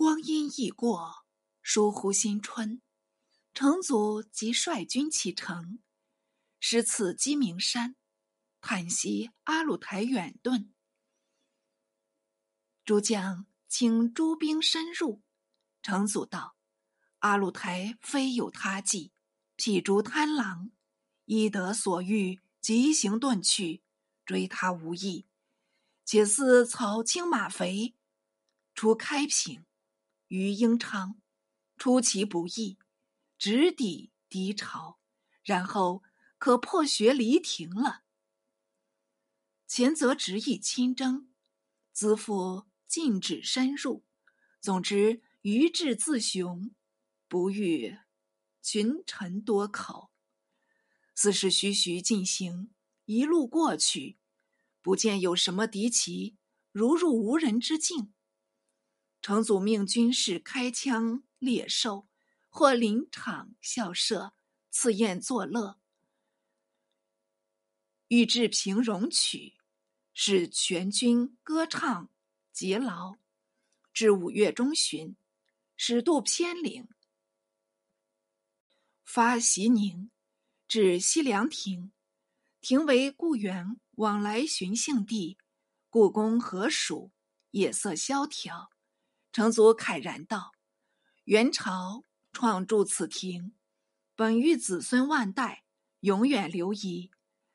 光阴易过，倏忽新春。成祖即率军启程，师次鸡鸣山，叹息阿鲁台远遁。诸将请诸兵深入。成祖道：“阿鲁台非有他计，辟诸贪狼，依得所欲，急行遁去，追他无益。且似草青马肥，出开平，于英昌，出其不意。”直抵敌巢，然后可破穴离庭了。前则执意亲征，资父禁止深入。总之，愚智自雄，不欲群臣多口。此事徐徐进行，一路过去，不见有什么敌旗，如入无人之境。成祖命军士开枪猎兽。或临场校射，赐宴作乐。欲制平戎曲，使全军歌唱节劳。至五月中旬，始渡偏岭，发西宁，至西凉亭，亭为故园往来寻幸地。故宫何属？夜色萧条。成祖慨然道：“元朝。”创筑此亭，本欲子孙万代永远留遗，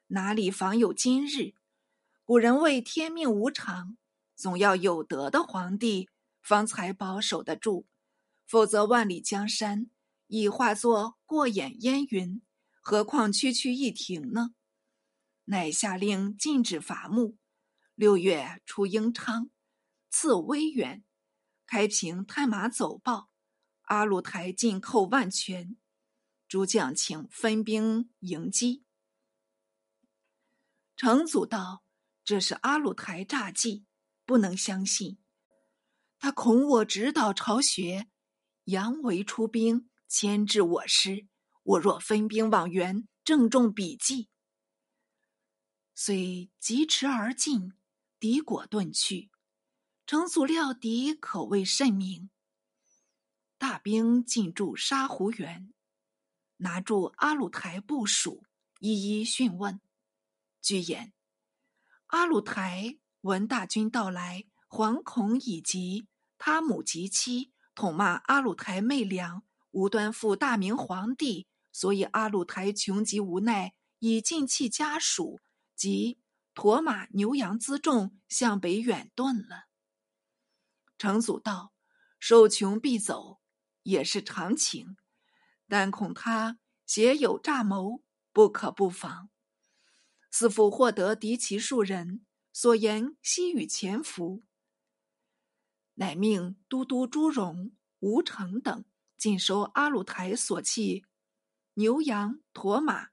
哪里妨有今日？古人谓天命无常，总要有德的皇帝方才保守得住，否则万里江山已化作过眼烟云，何况区区一亭呢？乃下令禁止伐木，六月出英昌，赐威远，开平探马走报。阿鲁台进寇万全，诸将请分兵迎击。成祖道：“这是阿鲁台诈计，不能相信。他恐我指导巢穴，佯为出兵牵制我师。我若分兵往援，正中笔计。遂疾驰而进，敌果遁去。成祖料敌可谓甚明。”大兵进驻沙湖园，拿住阿鲁台部署，一一讯问。据言，阿鲁台闻大军到来，惶恐已极，他母及妻痛骂阿鲁台媚良，无端负大明皇帝，所以阿鲁台穷极无奈，以尽弃家属及驼马牛羊辎重向北远遁了。成祖道：“受穷必走。”也是常情，但恐他携有诈谋，不可不防。似乎获得敌骑数人，所言悉与潜伏，乃命都督朱荣、吴成等尽收阿鲁台所弃牛羊驼马，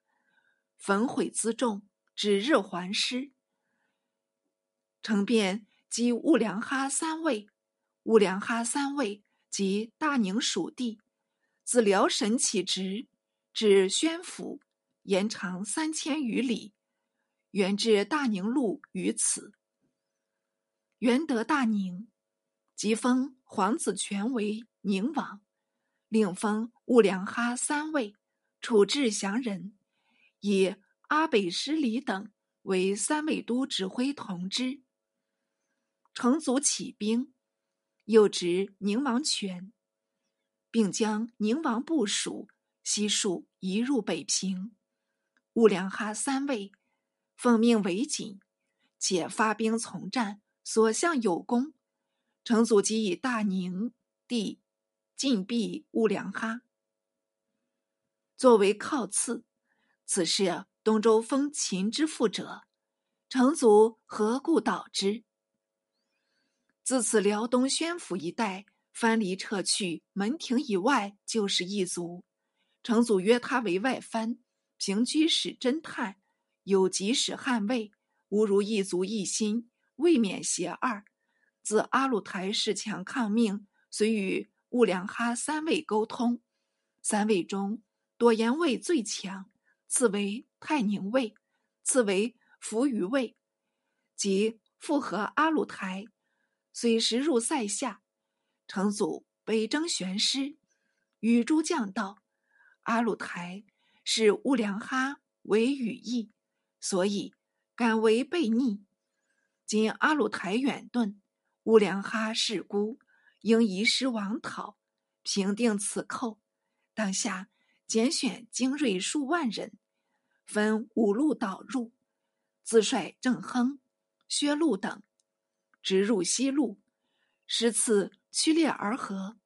焚毁辎重，指日还师。成便击兀良哈三位，兀良哈三位。即大宁属地，自辽沈起直，至宣府，延长三千余里，原至大宁路于此。元德大宁，即封皇子权为宁王，另封兀良哈三位，处置降人，以阿北师礼等为三位都指挥同知。成祖起兵。又执宁王权，并将宁王部署悉数移入北平。兀良哈三位奉命为锦，且发兵从战，所向有功。成祖即以大宁地禁闭兀良哈，作为靠刺。此事东周封秦之父者，成祖何故导之？自此，辽东宣府一带藩篱撤去，门庭以外就是异族。成祖约他为外藩，平居使侦探，有急使捍卫，吾如一族一心，未免邪二。自阿鲁台恃强抗命，遂与兀良哈三位沟通，三位中朵颜卫最强，次为泰宁卫，次为扶余卫，即复合阿鲁台。遂时入塞下，成祖北征玄师，与诸将道：“阿鲁台是乌良哈为羽翼，所以敢为悖逆。今阿鲁台远遁，乌良哈事孤，应移师王讨，平定此寇。当下拣选精锐数万人，分五路导入，自率郑亨、薛禄等，直入西路，十次。”屈烈而合，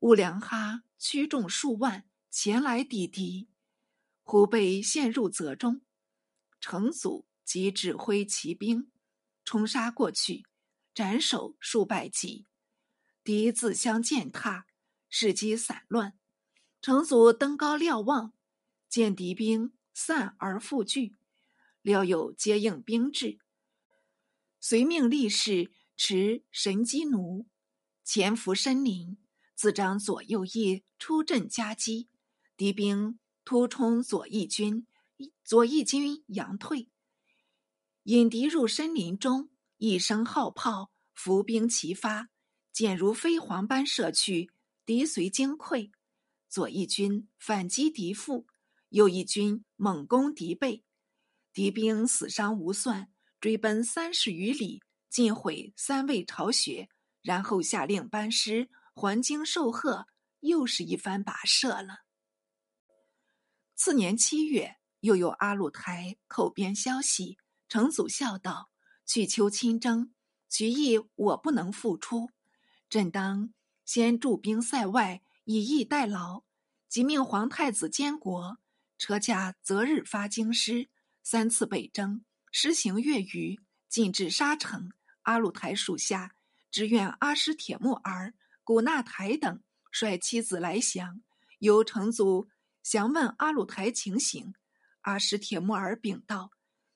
乌良哈驱众数万前来抵敌，忽被陷入泽中。成祖即指挥骑兵冲杀过去，斩首数百级，敌自相践踏，士机散乱。成祖登高瞭望，见敌兵散而复聚，料有接应兵至，遂命力士持神机弩。潜伏深林，自张左右翼出阵夹击，敌兵突冲左翼军，左翼军佯退。引敌入深林中，一声号炮，伏兵齐发，箭如飞蝗般射去，敌随惊溃。左翼军反击敌腹，右翼军猛攻敌背，敌兵死伤无算，追奔三十余里，尽毁三位巢穴。然后下令班师还京受贺，又是一番跋涉了。次年七月，又有阿鲁台叩边消息，成祖笑道：“去求亲征，其意我不能复出，朕当先驻兵塞外，以逸待劳。即命皇太子监国，车驾择日发京师，三次北征，施行越余，进至沙城。阿鲁台属下。”只愿阿师铁木儿、古纳台等率妻子来降，由成祖详问阿鲁台情形。阿师铁木儿禀道：“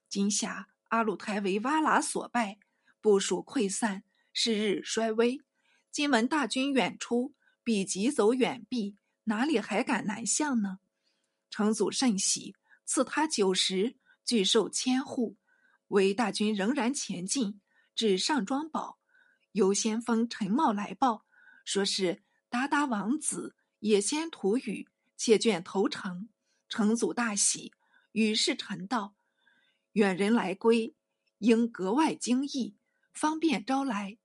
今夏阿鲁台为哇剌所败，部署溃散，是日衰微。今闻大军远出，必急走远避，哪里还敢南向呢？”成祖甚喜，赐他九十，拒授千户。唯大军仍然前进，至上庄堡。由先锋陈茂来报，说是鞑靼王子也先吐语，且卷投诚。成祖大喜，与世臣道：“远人来归，应格外惊异，方便招来。”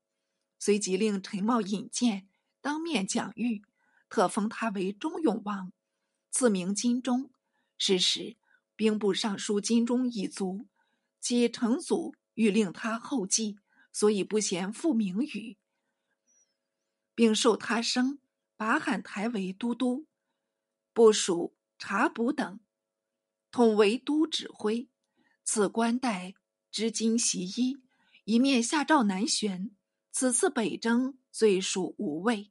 随即令陈茂引荐，当面讲谕，特封他为忠勇王，赐名金忠。是时兵部尚书金忠已卒，其成祖欲令他后继。所以不嫌复名语，并授他升拔罕台为都督，部署察补等，统为都指挥。此官带织金袭衣，一面下诏南巡。此次北征，最属无畏。